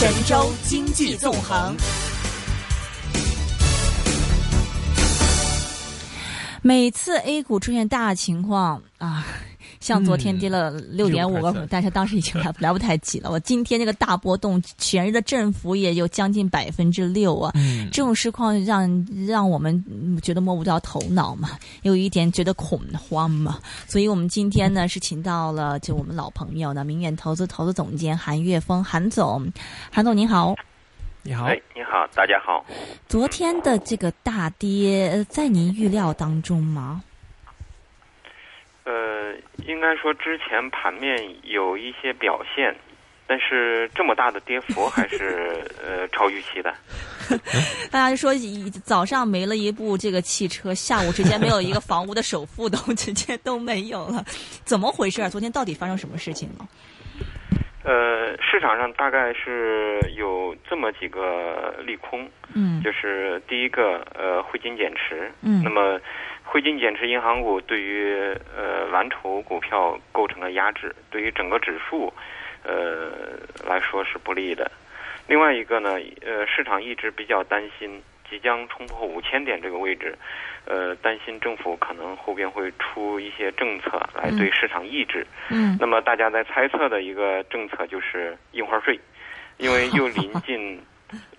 神州经济纵横。每次 A 股出现大情况啊，像昨天跌了六点五个，但是当时已经来 来不太及了。我今天这个大波动，全日的振幅也有将近百分之六啊。嗯这种市况让让我们觉得摸不着头脑嘛，有一点觉得恐慌嘛。所以我们今天呢是请到了就我们老朋友呢，明远投资投资总监韩岳峰韩总，韩总您好。你好，哎，你好，大家好。昨天的这个大跌，呃在您预料当中吗？呃，应该说之前盘面有一些表现，但是这么大的跌幅还是 呃超预期的。大家就说一早上没了一部这个汽车，下午直接没有一个房屋的首付都 直接都没有了，怎么回事啊？昨天到底发生什么事情了？呃，市场上大概是有这么几个利空，嗯就是第一个呃汇金减持，嗯那么汇金减持银行股对于呃蓝筹股票构成了压制，对于整个指数呃来说是不利的。另外一个呢，呃，市场一直比较担心即将冲破五千点这个位置，呃，担心政府可能后边会出一些政策来对市场抑制。嗯那么大家在猜测的一个政策就是印花税，因为又临近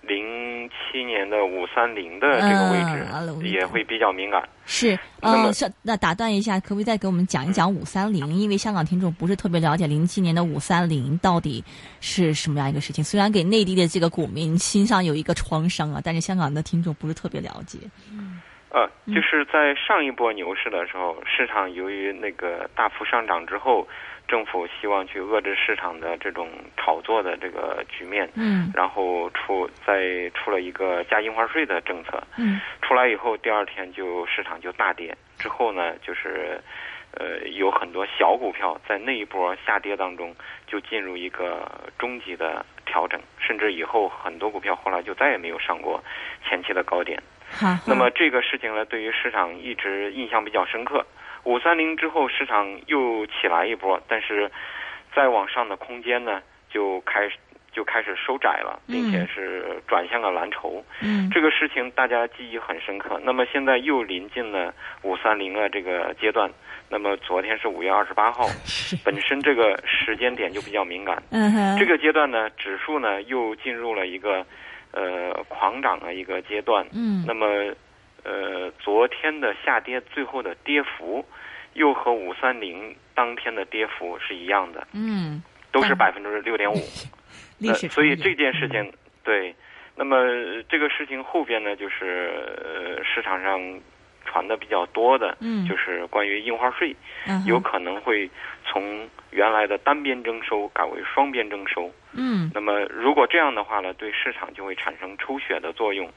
零七年的五三零的这个位嗯置，也会比较敏感。是，呃，是那打断一下，可不可以再给我们讲一讲五三零？因为香港听众不是特别了解零七年的五三零到底是什么样一个事情。虽然给内地的这个股民心上有一个创伤啊，但是香港的听众不是特别了解。嗯呃，就是在上一波牛市的时候，市场由于那个大幅上涨之后，政府希望去遏制市场的这种炒作的这个局面，嗯然后出再出了一个加印花税的政策，嗯出来以后，第二天就市场就大跌。之后呢，就是呃有很多小股票在那一波下跌当中就进入一个中级的调整，甚至以后很多股票后来就再也没有上过前期的高点。那么这个事情呢，对于市场一直印象比较深刻。五三零之后，市场又起来一波，但是再往上的空间呢，就开始就开始收窄了，并且是转向了蓝筹。嗯这个事情大家记忆很深刻。那么现在又临近了五三零的这个阶段。那么昨天是五月二十八号，本身这个时间点就比较敏感。嗯哼这个阶段呢，指数呢又进入了一个呃狂涨的一个阶段。嗯那么呃昨天的下跌最后的跌幅，又和五三零当天的跌幅是一样的，嗯，都是嗯百分之六点五。历史呃所以这件事情，对，那么呃这个事情后边呢，就是呃市场上传的比较多的，嗯就是关于印花税，嗯有可能会从原来的单边征收改为双边征收。嗯那么如果这样的话呢，对市场就会产生抽血的作用，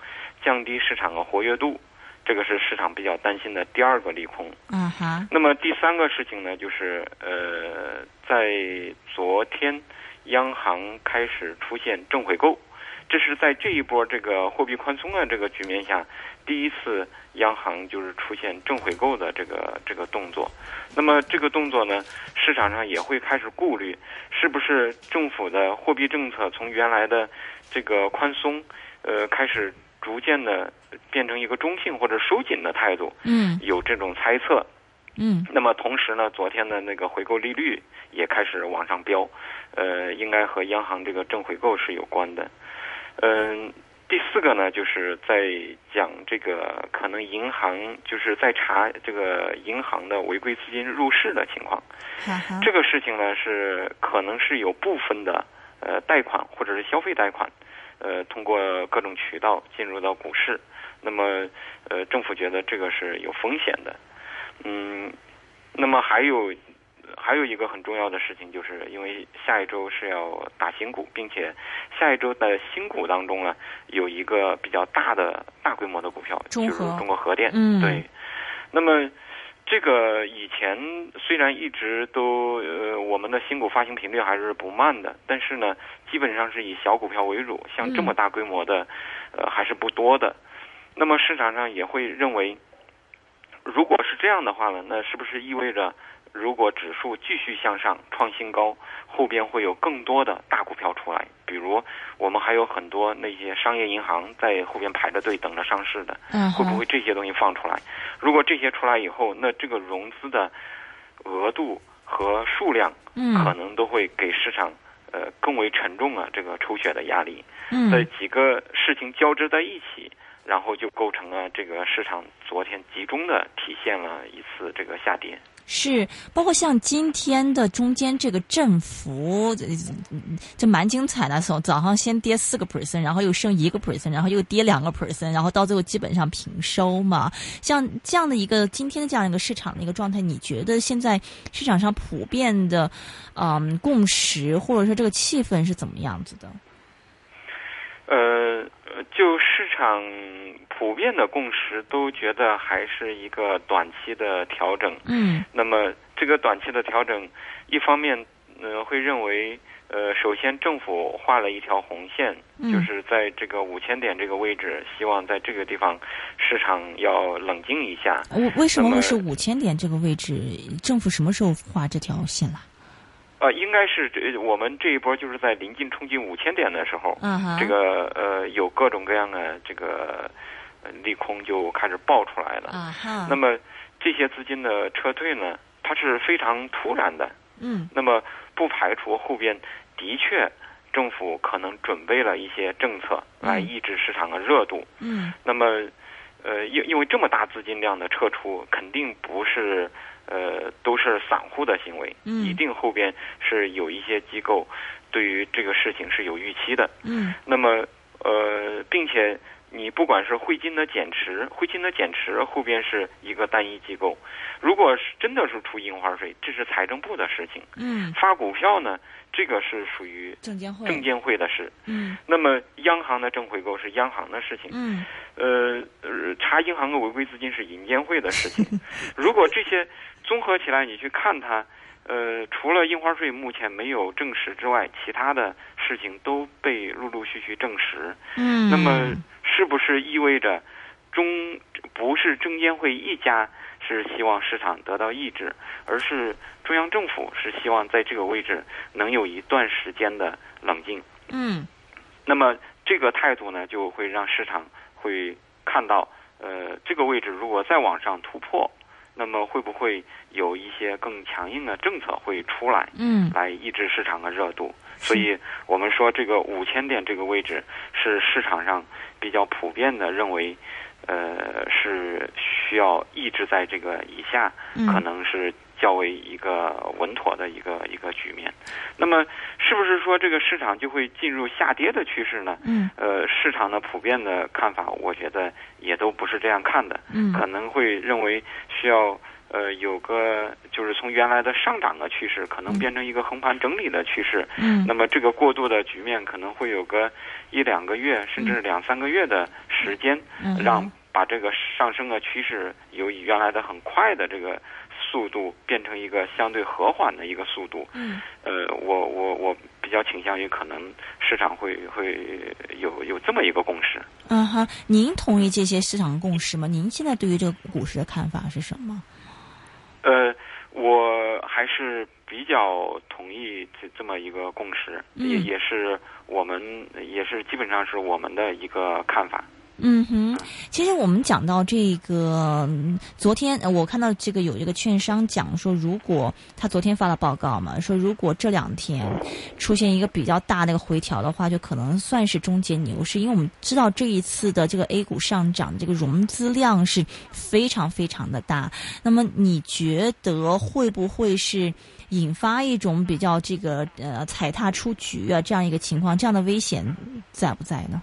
降低市场的活跃度，这个是市场比较担心的第二个利空。嗯哼那么第三个事情呢，就是呃，在昨天，央行开始出现正回购，这是在这一波这个货币宽松的这个局面下，第一次央行就是出现正回购的这个这个动作。那么这个动作呢，市场上也会开始顾虑，是不是政府的货币政策从原来的这个宽松，呃，开始逐渐的变成一个中性或者收紧的态度，嗯有这种猜测。嗯那么同时呢，昨天的那个回购利率也开始往上飙，呃，应该和央行这个正回购是有关的。嗯、第四个呢，就是在讲这个可能银行就是在查这个银行的违规资金入市的情况。这个事情呢是可能是有部分的呃贷款或者是消费贷款，呃通过各种渠道进入到股市，那么呃政府觉得这个是有风险的，嗯，那么还有还有一个很重要的事情，就是因为下一周是要打新股，并且下一周的新股当中呢有一个比较大的大规模的股票，就是中国核电，嗯。对，那么。这个以前虽然一直都呃我们的新股发行频率还是不慢的，但是呢，基本上是以小股票为主，像这么大规模的，呃还是不多的。那么市场上也会认为，如果是这样的话呢，那是不是意味着如果指数继续向上创新高，后边会有更多的大股票出来。比如我们还有很多那些商业银行在后边排着队等着上市的，嗯会不会这些东西放出来？如果这些出来以后，那这个融资的额度和数量嗯可能都会给市场呃更为沉重啊这个抽血的压力。这嗯几个事情交织在一起，然后就构成了这个市场昨天集中的体现了一次这个下跌。是，包括像今天的中间这个振幅，这蛮精彩的。从早上先跌四个 percent，然后又升一个 percent，然后又跌两个 percent，然后到最后基本上平收嘛。像这样的一个今天的这样一个市场的一个状态，你觉得现在市场上普遍的嗯共识或者说这个气氛是怎么样子的？呃，呃就市场普遍的共识都觉得还是一个短期的调整。嗯那么这个短期的调整，一方面呃会认为，呃，首先政府画了一条红线，嗯就是在这个五千点这个位置，希望在这个地方市场要冷静一下。为为什么会是五千点这个位置？政府什么时候画这条线啦？呃，应该是这我们这一波就是在临近冲击五千点的时候，啊哈，这个呃有各种各样的这个呃利空就开始爆出来了。啊哈，那么这些资金的撤退呢，它是非常突然的。嗯那么不排除后边的确政府可能准备了一些政策来嗯抑制市场的热度。嗯那么，呃，因因为这么大资金量的撤出，肯定不是呃都是散户的行为，嗯一定后边是有一些机构对于这个事情是有预期的。嗯那么，呃，并且你不管是汇金的减持，汇金的减持后边是一个单一机构，如果是真的是出印花税，这是财政部的事情。嗯，发股票呢，这个是属于证监会，证监会的事。嗯那么央行的正回购是央行的事情。嗯呃，呃查银行的违规资金是银监会的事情。如果这些综合起来，你去看它，呃，除了印花税目前没有证实之外，其他的事情都被陆陆续续证实。嗯，那么，是不是意味着中不是证监会一家是希望市场得到抑制，而是中央政府是希望在这个位置能有一段时间的冷静？嗯那么这个态度呢，就会让市场会看到，呃，这个位置如果再往上突破，那么会不会有一些更强硬的政策会出来，嗯。来抑制市场的热度？所以我们说，这个五千点这个位置是市场上比较普遍的认为，呃，是需要抑制在这个以下，嗯，可能是较为一个稳妥的一个一个局面。那么，是不是说这个市场就会进入下跌的趋势呢？嗯。呃，市场的普遍的看法，我觉得也都不是这样看的，嗯。可能会认为需要呃有个就是从原来的上涨的趋势，可能嗯。变成一个横盘整理的趋势。嗯。那么这个过渡的局面可能会有个一两个月，甚至两三个月的时间，嗯。让把这个上升的趋势由原来的很快的这个速度变成一个相对和缓的一个速度。嗯呃，我我我比较倾向于可能市场会会有有这么一个共识。嗯哈，您同意这些市场共识吗？您现在对于这个股市的看法是什么？呃，我还是比较同意这这么一个共识，嗯也也是我们也是基本上是我们的一个看法。嗯哼，其实我们讲到这个，昨天我看到这个有一个券商讲说，如果他昨天发了报告嘛，说如果这两天出现一个比较大的一个回调的话，就可能算是终结牛市，因为我们知道这一次的这个 A 股上涨，这个融资量是非常非常的大。那么你觉得会不会是引发一种比较这个呃踩踏出局啊这样一个情况？这样的危险在不在呢？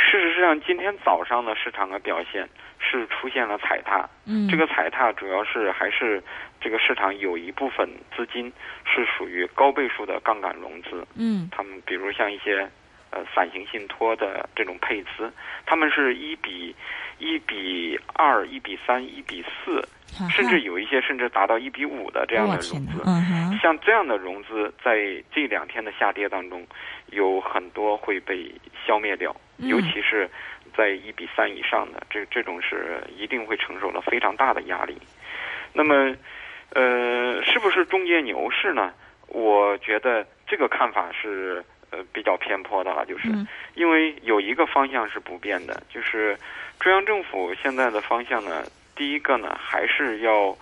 事实上，今天早上的市场的表现是出现了踩踏。嗯，这个踩踏主要是还是这个市场有一部分资金是属于高倍数的杠杆融资，嗯他们比如像一些呃伞形信托的这种配资，他们是一比一比二、一比三、一比四，甚至有一些甚至达到一比五的这样的融资。嗯哼，像这样的融资，在这两天的下跌当中，有很多会被消灭掉，嗯尤其是在一比三以上的，这这种是一定会承受了非常大的压力。那么，呃，是不是中间牛市呢？我觉得这个看法是呃比较偏颇的了，就是、嗯因为有一个方向是不变的，就是中央政府现在的方向呢，第一个呢还是要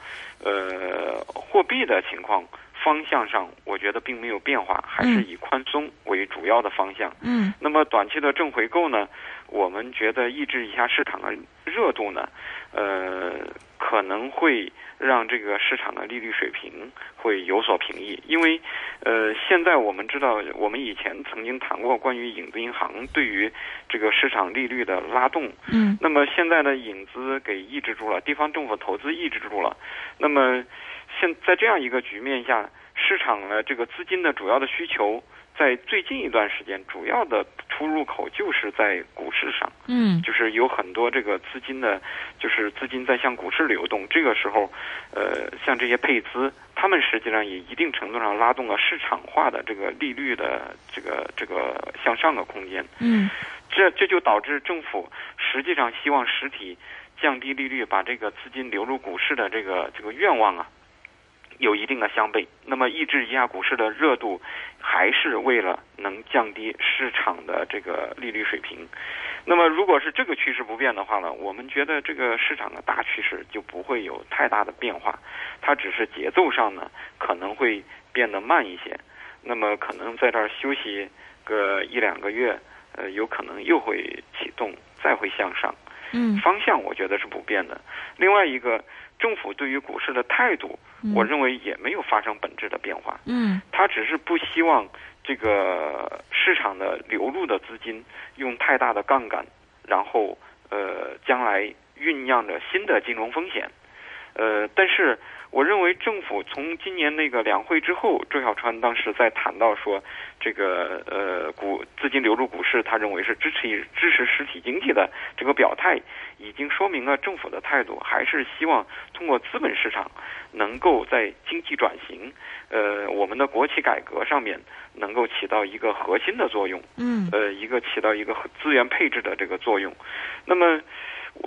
呃货币的情况方向上，我觉得并没有变化，还是嗯以宽松为主要的方向。嗯那么短期的正回购呢，我们觉得抑制一下市场的热度呢，呃，可能会让这个市场的利率水平会有所平抑，因为呃，现在我们知道，我们以前曾经谈过关于影子银行对于这个市场利率的拉动，嗯那么现在呢，影子给抑制住了，地方政府投资抑制住了。那么现在这样一个局面下，市场呢这个资金的主要的需求，在最近一段时间，主要的出入口就是在股市上，嗯就是有很多这个资金的，就是资金在向股市流动。这个时候，呃，像这些配资，他们实际上也一定程度上拉动了市场化的这个利率的这个这个向上的空间。嗯这这就导致政府实际上希望实体降低利率，把这个资金流入股市的这个这个愿望啊，有一定的相悖。那么抑制一下股市的热度，还是为了能降低市场的这个利率水平。那么如果是这个趋势不变的话呢，我们觉得这个市场的大趋势就不会有太大的变化，它只是节奏上呢可能会变得慢一些。那么可能在这儿休息个一两个月。呃，有可能又会启动，再会向上。嗯方向我觉得是不变的。另外一个，政府对于股市的态度，嗯我认为也没有发生本质的变化。嗯他只是不希望这个市场的流入的资金用太大的杠杆，然后呃，将来酝酿着新的金融风险。呃，但是我认为政府从今年那个两会之后，周小川当时在谈到说，这个呃股资金流入股市，他认为是支持支持实体经济的这个表态，已经说明了政府的态度，还是希望通过资本市场能够在经济转型，呃，我们的国企改革上面能够起到一个核心的作用。嗯呃，一个起到一个资源配置的这个作用。那么，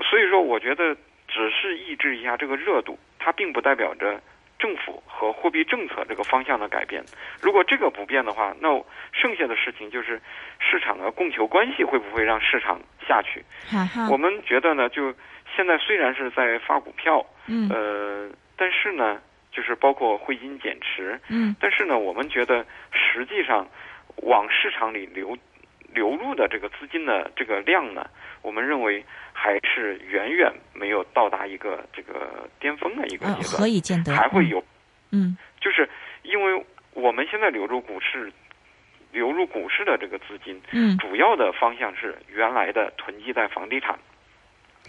所以说，我觉得只是抑制一下这个热度，它并不代表着政府和货币政策这个方向的改变。如果这个不变的话，那剩下的事情就是市场的供求关系会不会让市场下去？我们觉得呢，就现在虽然是在发股票，嗯呃，但是呢，就是包括汇金减持，嗯但是呢，我们觉得实际上往市场里流流入的这个资金的这个量呢，我们认为还是远远没有到达一个这个巅峰的一个呃阶段，何以见得？还会有，嗯就是因为我们现在流入股市。流入股市的这个资金，嗯主要的方向是原来的囤积在房地产，嗯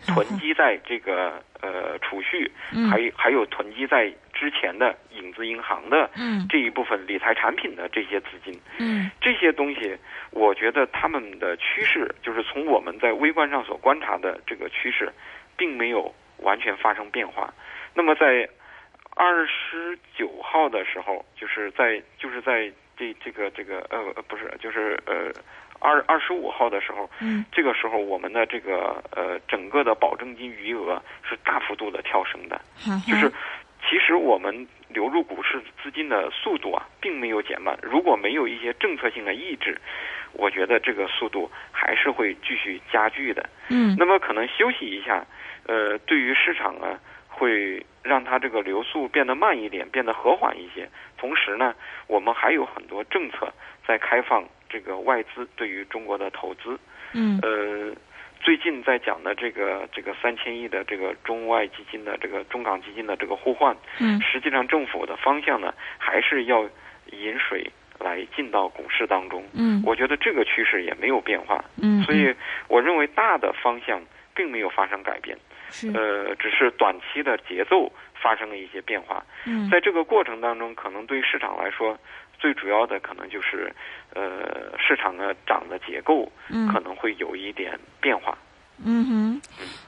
囤积在这个呃储蓄，嗯。还还有囤积在之前的影子银行的嗯。这一部分理财产品的这些资金，嗯。这些东西，我觉得他们的趋势就是从我们在微观上所观察的这个趋势，并没有完全发生变化。那么在二十九号的时候，就是在就是在这这个这个呃呃不是就是呃二二十五号的时候，嗯这个时候我们的这个呃整个的保证金余额是大幅度的跳升的。就是其实我们流入股市资金的速度啊，并没有减慢。如果没有一些政策性的抑制，我觉得这个速度还是会继续加剧的。嗯那么可能休息一下，呃，对于市场啊，会让它这个流速变得慢一点，变得和缓一些。同时呢，我们还有很多政策在开放这个外资对于中国的投资。嗯呃，最近在讲的这个这个三千亿的这个中外基金的这个中港基金的这个互换，嗯实际上政府的方向呢，还是要引水来进到股市当中。嗯我觉得这个趋势也没有变化，嗯，所以我认为大的方向并没有发生改变，是呃，只是短期的节奏发生了一些变化。嗯在这个过程当中，可能对市场来说，最主要的可能就是，呃，市场的涨的结构嗯可能会有一点变化。嗯嗯哼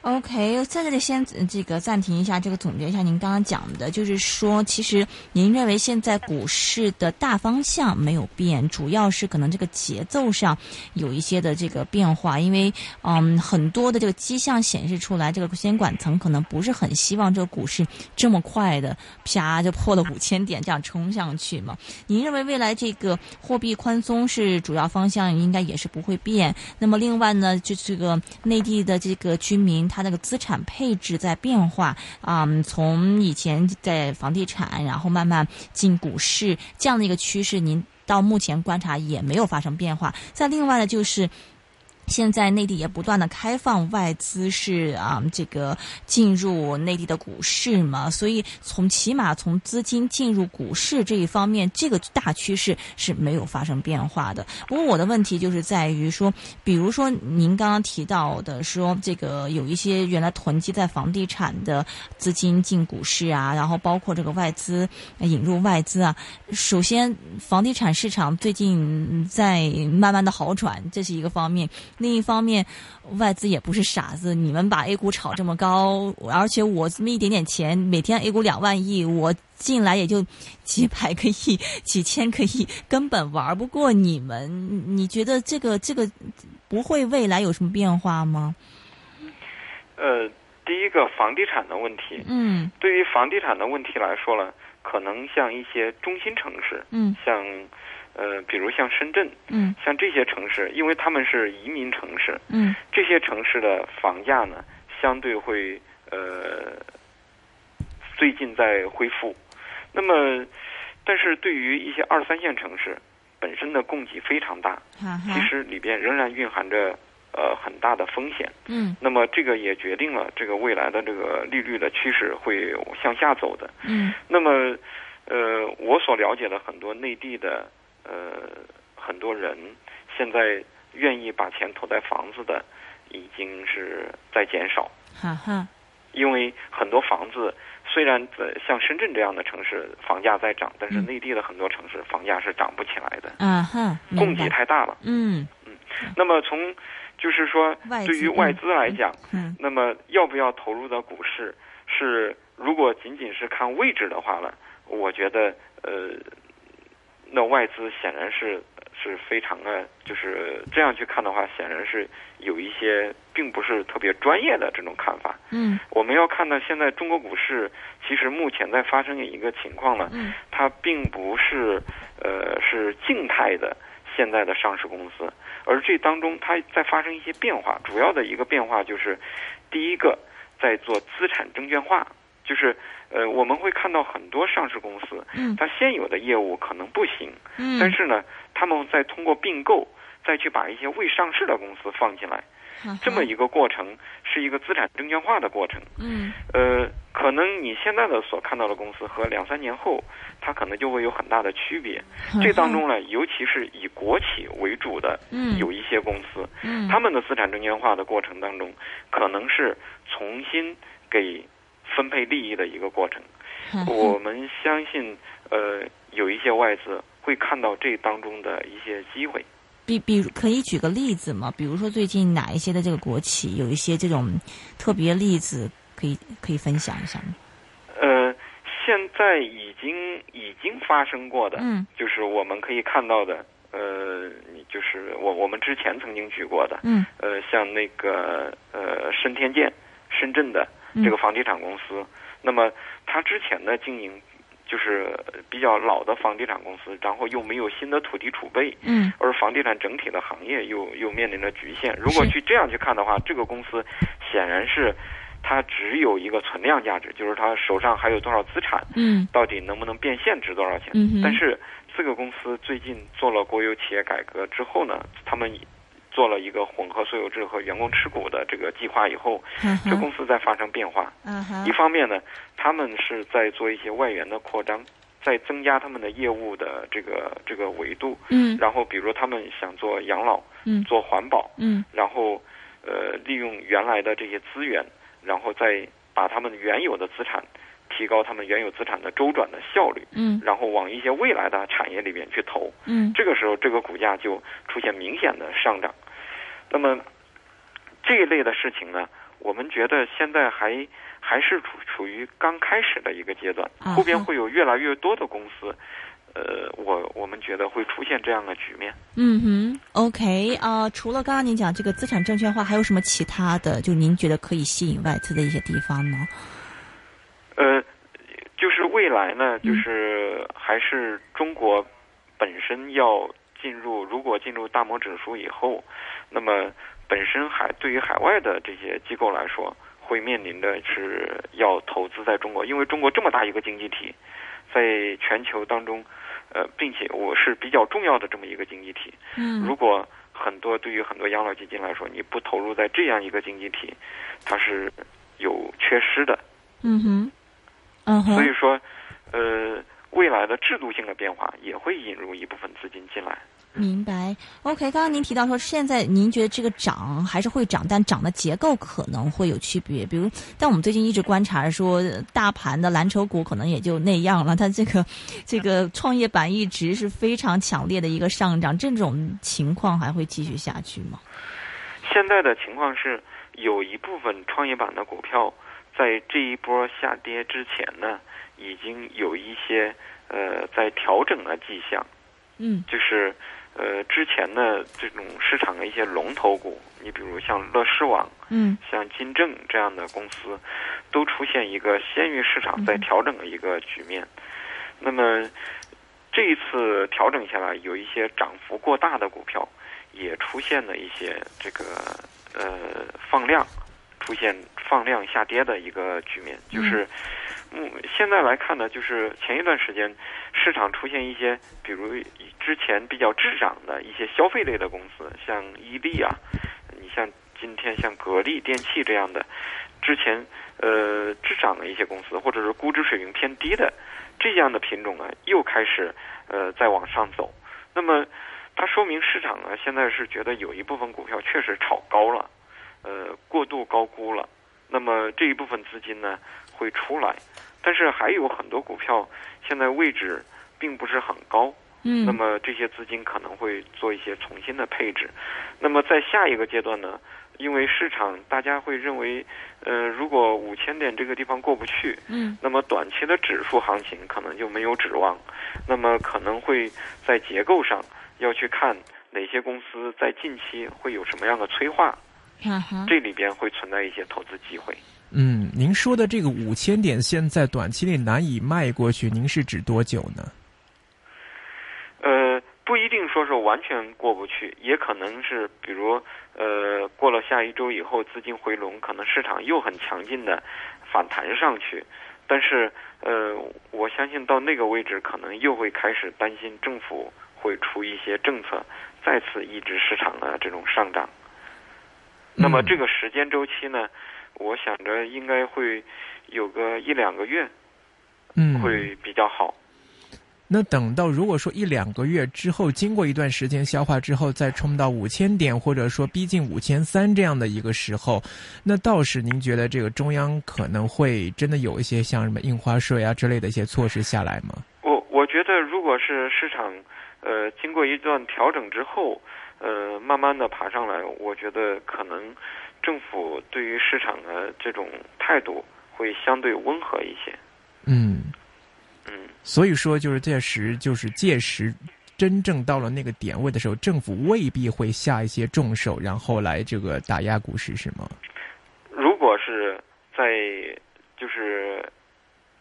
，OK，在这里先这个暂停一下，这个总结一下您刚刚讲的，就是说，其实您认为现在股市的大方向没有变，主要是可能这个节奏上有一些的这个变化，因为嗯，很多的这个迹象显示出来，这个监管层可能不是很希望这个股市这么快的啪就破了五千点这样冲上去嘛。您认为未来这个货币宽松是主要方向，应该也是不会变。那么另外呢，就这个内地。的这个居民，他那个资产配置在变化啊，从以前在房地产，然后慢慢进股市这样的一个趋势，您到目前观察也没有发生变化。再另外呢，就是。现在内地也不断的开放外资是啊，这个进入内地的股市嘛，所以从起码从资金进入股市这一方面，这个大趋势是没有发生变化的。不过我的问题就是在于说，比如说您刚刚提到的说，这个有一些原来囤积在房地产的资金进股市啊，然后包括这个外资引入外资啊，首先房地产市场最近在慢慢的好转，这是一个方面。另一方面，外资也不是傻子。你们把 A 股炒这么高，而且我这么一点点钱，每天 A 股两万亿，我进来也就几百个亿、几千个亿，根本玩不过你们。你觉得这个这个不会未来有什么变化吗？呃，第一个房地产的问题，嗯，对于房地产的问题来说呢，可能像一些中心城市，嗯，像。呃，比如像深圳，嗯，像这些城市，因为他们是移民城市，嗯，这些城市的房价呢，相对会呃，最近在恢复。那么，但是对于一些二三线城市，本身的供给非常大，其实里边仍然蕴含着呃很大的风险。嗯，那么这个也决定了这个未来的这个利率的趋势会向下走的。嗯，那么呃，我所了解的很多内地的。呃，很多人现在愿意把钱投在房子的，已经是在减少。哈哈，因为很多房子虽然在像深圳这样的城市房价在涨，但是内地的很多城市房价是涨不起来的。嗯哼，供给太大了。嗯嗯。那么从就是说，对于外资来讲，嗯，那么要不要投入到股市？是如果仅仅是看位置的话呢，我觉得呃。那外资显然是是非常的，就是这样去看的话，显然是有一些并不是特别专业的这种看法。嗯，我们要看到现在中国股市其实目前在发生一个情况呢，嗯，它并不是呃是静态的现在的上市公司，而这当中它在发生一些变化。主要的一个变化就是，第一个在做资产证券化。就是，呃，我们会看到很多上市公司，嗯，它现有的业务可能不行，嗯，但是呢，他们在通过并购，再去把一些未上市的公司放进来，这么一个过程是一个资产证券化的过程，嗯，呃，可能你现在的所看到的公司和两三年后，它可能就会有很大的区别。这当中呢，尤其是以国企为主的，嗯，有一些公司，嗯，他们的资产证券化的过程当中，可能是重新给。分配利益的一个过程，我们相信，呃，有一些外资会看到这当中的一些机会。比比如可以举个例子吗？比如说最近哪一些的这个国企有一些这种特别例子，可以可以分享一下吗？呃，现在已经已经发生过的，嗯，就是我们可以看到的，呃，就是我我们之前曾经举过的，嗯，呃，像那个呃深天建，深圳的。这个房地产公司，那么他之前的经营就是比较老的房地产公司，然后又没有新的土地储备，嗯，而房地产整体的行业又又面临着局限。如果去这样去看的话，这个公司显然是它只有一个存量价值，就是它手上还有多少资产，嗯，到底能不能变现值多少钱？嗯，但是这个公司最近做了国有企业改革之后呢，他们。做了一个混合所有制和员工持股的这个计划以后，这公司在发生变化。一方面呢，他们是在做一些外援的扩张，在增加他们的业务的这个这个维度。嗯。然后，比如他们想做养老，嗯，做环保，嗯，然后呃，利用原来的这些资源，然后再把他们原有的资产。提高他们原有资产的周转的效率，嗯，然后往一些未来的产业里面去投，嗯，这个时候这个股价就出现明显的上涨。那么，这一类的事情呢，我们觉得现在还还是处处于刚开始的一个阶段，后边会有越来越多的公司，呃，我我们觉得会出现这样的局面。嗯哼，OK 啊、除了刚刚您讲这个资产证券化，还有什么其他的？就您觉得可以吸引外资的一些地方呢？呃，就是未来呢，嗯就是还是中国本身要进入，如果进入大摩指数以后，那么本身海对于海外的这些机构来说，会面临的是要投资在中国，因为中国这么大一个经济体，在全球当中，呃，并且我是比较重要的这么一个经济体，嗯如果很多对于很多养老基金来说，你不投入在这样一个经济体，它是有缺失的。嗯哼，嗯哼，所以说，呃，未来的制度性的变化也会引入一部分资金进来。明白。OK，刚刚您提到说，现在您觉得这个涨还是会涨，但涨的结构可能会有区别。比如，但我们最近一直观察说，大盘的蓝筹股可能也就那样了。它这个这个创业板一直是非常强烈的一个上涨，这种情况还会继续下去吗？现在的情况是，有一部分创业板的股票在这一波下跌之前呢，已经有一些呃在调整的迹象，嗯就是呃之前的这种市场的一些龙头股，你比如像乐视网、嗯像金正这样的公司，都出现一个先于市场在调整的一个局面。那么这一次调整下来，有一些涨幅过大的股票也出现了一些这个呃放量，出现放量下跌的一个局面。就是嗯，现在来看呢，就是前一段时间市场出现一些，比如之前比较滞涨的一些消费类的公司，像伊利啊，你像今天像格力电器这样的，之前呃滞涨的一些公司，或者是估值水平偏低的这样的品种啊，又开始呃在往上走。那么它说明市场呢现在是觉得有一部分股票确实炒高了，呃过度高估了。那么这一部分资金呢会出来，但是还有很多股票现在位置并不是很高。嗯，那么这些资金可能会做一些重新的配置。那么在下一个阶段呢，因为市场大家会认为，呃，如果五千点这个地方过不去，嗯那么短期的指数行情可能就没有指望。那么可能会在结构上要去看哪些公司在近期会有什么样的催化，哈哈，这里边会存在一些投资机会。嗯，您说的这个五千点现在短期内难以迈过去，您是指多久呢？呃，不一定说是完全过不去，也可能是比如呃过了下一周以后资金回笼，可能市场又很强劲的反弹上去，但是呃我相信到那个位置可能又会开始担心政府会出一些政策再次抑制市场的这种上涨。那么嗯这个时间周期呢，我想着应该会有个一两个月嗯，会比较好。那等到如果说一两个月之后，经过一段时间消化之后，再冲到五千点，或者说逼近五千三这样的一个时候，那倒是您觉得这个中央可能会真的有一些像什么印花税啊之类的一些措施下来吗？我我觉得，如果是市场，呃，经过一段调整之后，呃，慢慢的爬上来，我觉得可能政府对于市场的这种态度会相对温和一些。嗯，嗯，所以说就是届时就是届时。真正到了那个点位的时候，政府未必会下一些重手，然后来这个打压股市，是吗？如果是在就是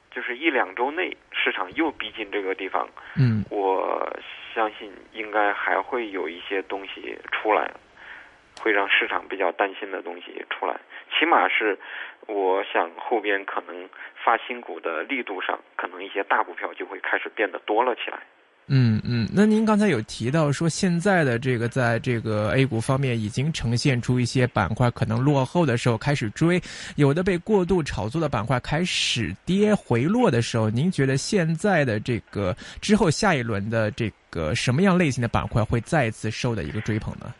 就是一两周内，市场又逼近这个地方，嗯我相信应该还会有一些东西出来，会让市场比较担心的东西出来。起码是，我想后边可能发新股的力度上，可能一些大股票就会开始变得多了起来。嗯嗯，那您刚才有提到说，现在的这个在这个 A 股方面已经呈现出一些板块可能落后的时候开始追，有的被过度炒作的板块开始跌回落的时候，您觉得现在的这个之后下一轮的这个什么样类型的板块会再次受的一个追捧呢？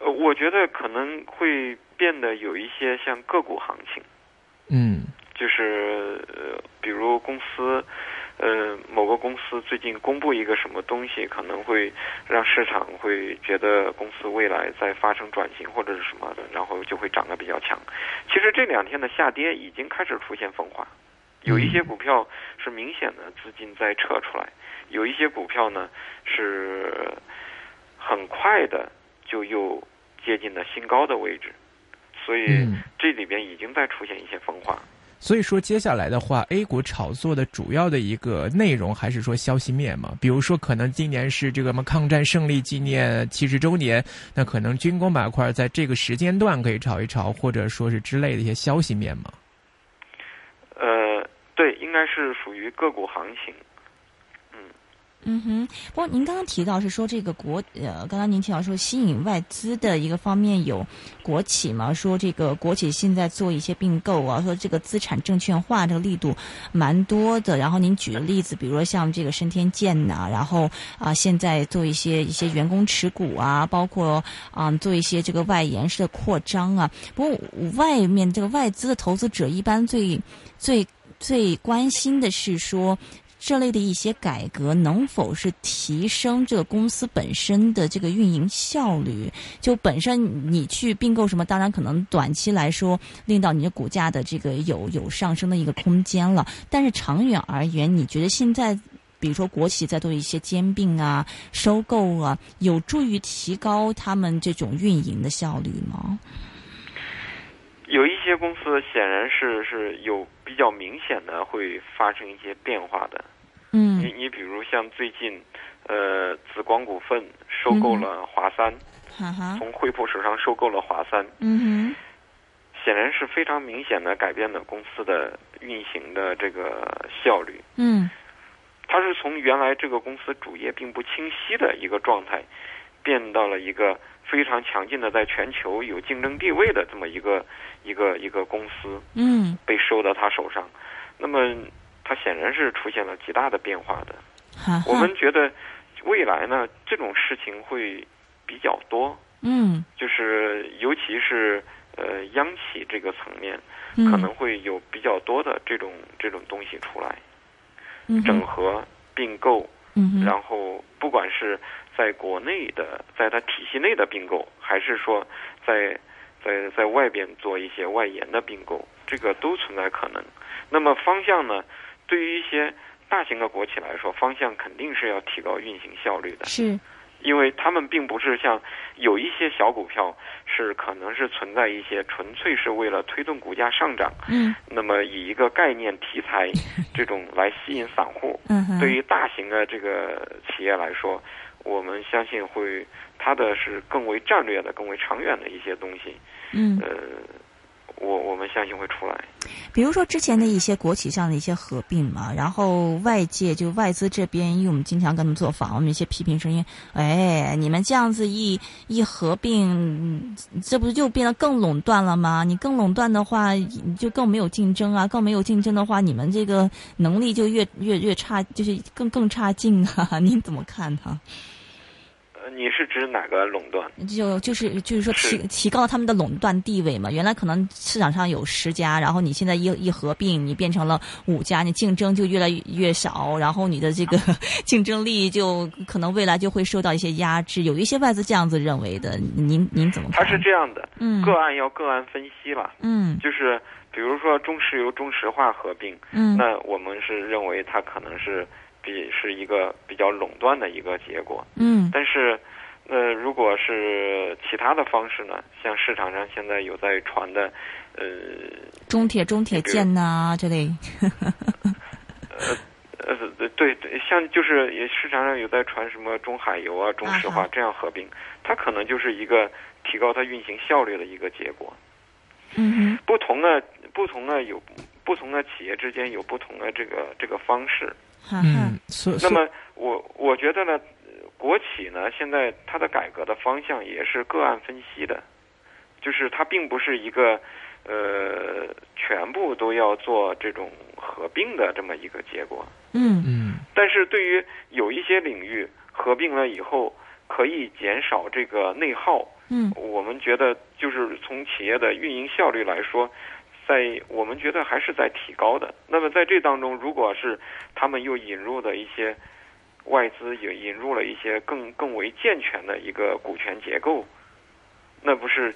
呃，我觉得可能会变得有一些像个股行情，嗯就是呃，比如公司呃，某个公司最近公布一个什么东西，可能会让市场会觉得公司未来在发生转型或者是什么的，然后就会涨得比较强。其实这两天的下跌已经开始出现分化，有一些股票是明显的资金在撤出来，有一些股票呢是很快的就又接近了新高的位置，所以嗯这里边已经在出现一些分化。所以说，接下来的话，A 股炒作的主要的一个内容还是说消息面嘛？比如说，可能今年是这个什么抗战胜利纪念七十周年，那可能军工板块在这个时间段可以炒一炒，或者说是之类的一些消息面嘛？呃，对，应该是属于个股行情。嗯哼，不过您刚刚提到是说这个国呃，刚刚您提到说吸引外资的一个方面有国企嘛，说这个国企现在做一些并购啊，说这个资产证券化这个力度蛮多的。然后您举的例子，比如说像这个升天健呐、然后啊、现在做一些一些员工持股啊，包括啊、做一些这个外延式的扩张啊。不过外面这个外资的投资者一般最最最关心的是说。这类的一些改革能否是提升这个公司本身的这个运营效率？就本身你去并购什么，当然可能短期来说令到你的股价的这个有有上升的一个空间了，但是长远而言，你觉得现在？比如说，国企在做一些兼并啊、收购啊，有助于提高他们这种运营的效率吗？有一些公司显然是是有较明显的会发生一些变化的。嗯。你你比如像最近，呃，紫光股份收购了华三，从惠普手上收购了华三，嗯显然是非常明显的改变了公司的运行的这个效率。嗯。它是从原来这个公司主业并不清晰的一个状态，变到了一个非常强劲的在全球有竞争地位的这么一个一个一个公司嗯，被收到他手上，那么它显然是出现了极大的变化的。我们觉得未来呢，这种事情会比较多，嗯。就是尤其是呃央企这个层面，嗯。可能会有比较多的这种这种东西出来，嗯整合、并购，嗯然后不管是在国内的，在它体系内的并购，还是说在在在外边做一些外延的并购，这个都存在可能。那么方向呢，对于一些大型的国企来说，方向肯定是要提高运行效率的，是因为他们并不是像有一些小股票是可能是存在一些纯粹是为了推动股价上涨，嗯那么以一个概念题材这种来吸引散户。嗯，对于大型的这个企业来说，我们相信会它的是更为战略的、更为长远的一些东西。嗯。呃，我我们相信会出来。比如说之前的一些国企上的一些合并嘛，然后外界就外资这边，因为我们经常跟他们做访，我们一些批评声音，哎，你们这样子一一合并，这不是就变得更垄断了吗？你更垄断的话，你就更没有竞争啊，更没有竞争的话，你们这个能力就越越越差，就是更更差劲啊！您怎么看呢？你是指哪个垄断？就就是就是说提是提高他们的垄断地位嘛。原来可能市场上有十家，然后你现在一一合并，你变成了五家，你竞争就越来越越少，然后你的这个 竞争力就可能未来就会受到一些压制。有一些外资这样子认为的，您您怎么看？他是这样的，嗯个案要个案分析了。嗯就是比如说中石油、中石化合并，嗯那我们是认为它可能是比是一个比较垄断的一个结果。嗯但是，呃，如果是其他的方式呢，像市场上现在有在传的，呃中铁中铁建呐、这类，呃呃，对对，像就是也市场上有在传什么中海油啊、中石化这样合并，它可能就是一个提高它运行效率的一个结果。嗯不同的不同的有不同的企业之间有不同的这个这个方式。嗯，所那么我我觉得呢，呃国企呢现在它的改革的方向也是个案分析的，就是它并不是一个呃全部都要做这种合并的这么一个结果。嗯。嗯。但是对于有一些领域合并了以后，可以减少这个内耗。嗯。我们觉得，就是从企业的运营效率来说，在我们觉得还是在提高的。那么在这当中，如果是他们又引入的一些外资，也引入了一些更更为健全的一个股权结构，那不是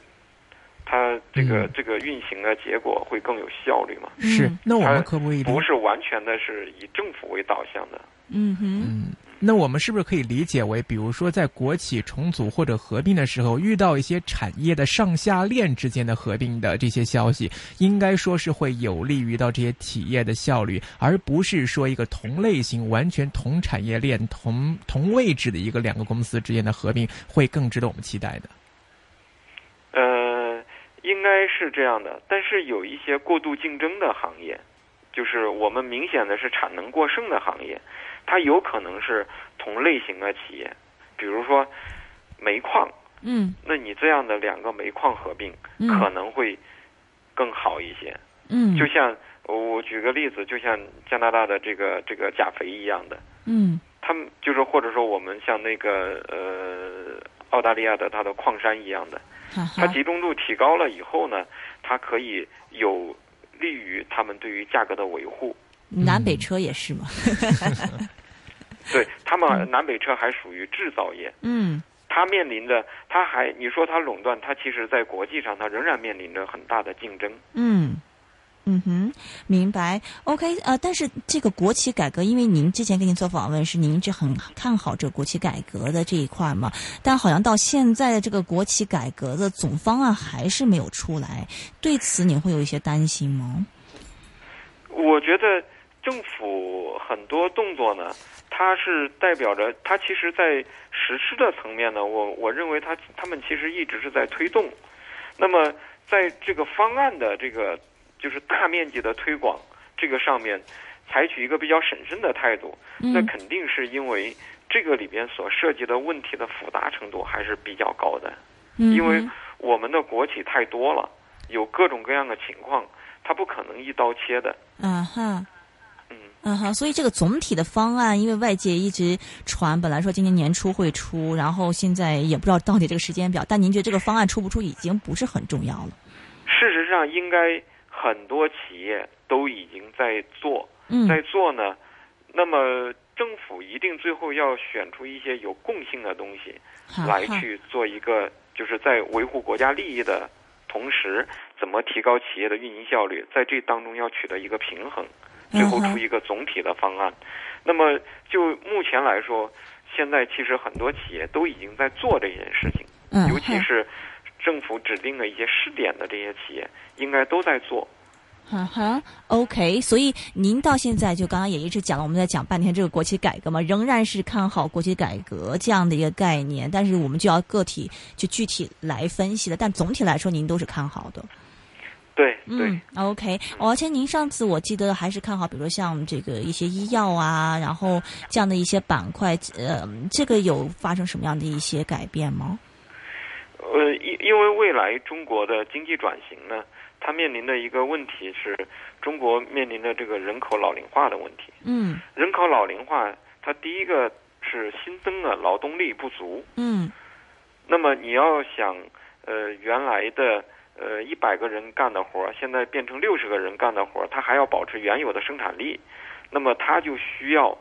它这个、嗯这个运行的结果会更有效率吗？是嗯，那我们它可不可以不是完全的是以政府为导向的。嗯哼，嗯，那我们是不是可以理解为，比如说在国企重组或者合并的时候，遇到一些产业的上下链之间的合并的这些消息，应该说是会有利于到这些企业的效率，而不是说一个同类型、完全同产业链、同同位置的一个两个公司之间的合并，会更值得我们期待的。呃，应该是这样的，但是有一些过度竞争的行业，就是我们明显的是产能过剩的行业，它有可能是同类型的企业，比如说煤矿，嗯那你这样的两个煤矿合并嗯可能会更好一些。嗯，就像我举个例子，就像加拿大的这个这个钾肥一样的，嗯他们就是或者说我们像那个呃澳大利亚的它的矿山一样的。它，集中度提高了以后呢，它可以有利于他们对于价格的维护。南北车也是嘛，对他们南北车还属于制造业，嗯它面临着，它还你说它垄断，它其实在国际上它仍然面临着很大的竞争。嗯。嗯哼，明白。OK，呃，但是这个国企改革，因为您之前跟您做访问是您一直很看好这个国企改革的这一块嘛，但好像到现在的这个国企改革的总方案还是没有出来，对此你会有一些担心吗？我觉得政府很多动作呢，它是代表着它其实，在实施的层面呢，我我认为它他们其实一直是在推动。那么在这个方案的这个就是大面积的推广这个上面，采取一个比较审慎的态度，那嗯肯定是因为这个里边所涉及的问题的复杂程度还是比较高的。嗯因为我们的国企太多了，有各种各样的情况，它不可能一刀切的。啊哈。嗯，嗯哈，所以这个总体的方案，因为外界一直传，本来说今年年初会出，然后现在也不知道到底这个时间表。但您觉得这个方案出不出已经不是很重要了？事实上，应该很多企业都已经在做，嗯在做呢。那么政府一定最后要选出一些有共性的东西来去做一个，就是在维护国家利益的同时，怎么提高企业的运营效率，在这当中要取得一个平衡，最后嗯哼出一个总体的方案。那么就目前来说，现在其实很多企业都已经在做这件事情。嗯尤其是政府指定的一些试点的这些企业，应该都在做。哈哈，OK，所以您到现在就刚刚也一直讲了，我们在讲半天这个国企改革嘛，仍然是看好国企改革这样的一个概念，但是我们就要个体就具体来分析了。但总体来说，您都是看好的。对对，嗯，OK，而且您上次我记得还是看好，比如说像这个一些医药啊，然后这样的一些板块，呃，这个有发生什么样的一些改变吗？呃，因因为未来中国的经济转型呢，它面临的一个问题是，中国面临的这个人口老龄化的问题。嗯人口老龄化，它第一个是新增的劳动力不足。嗯那么你要想，呃，原来的呃一百个人干的活儿，现在变成六十个人干的活儿，它还要保持原有的生产力，那么它就需要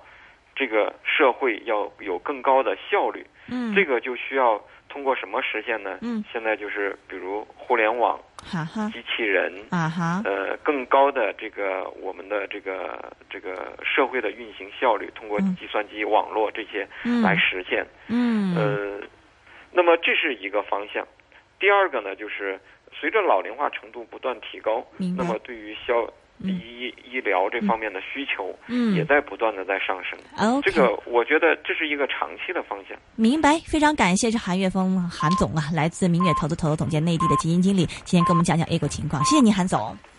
这个社会要有更高的效率。嗯，这个就需要通过什么实现呢？嗯，现在就是比如互联网、哈哈机器人，啊哈，呃，更高的这个我们的这个这个社会的运行效率，通过嗯计算机网络这些嗯来实现。嗯呃，那么这是一个方向。第二个呢，就是随着老龄化程度不断提高，那么对于消嗯医医疗这方面的需求也嗯在不断的在上升。这个我觉得这是一个长期的方向。明白，非常感谢是韩岳峰韩总啊，来自明远投资投资总监内地的基金经理，今天跟我们讲讲 A 股情况，谢谢您韩总。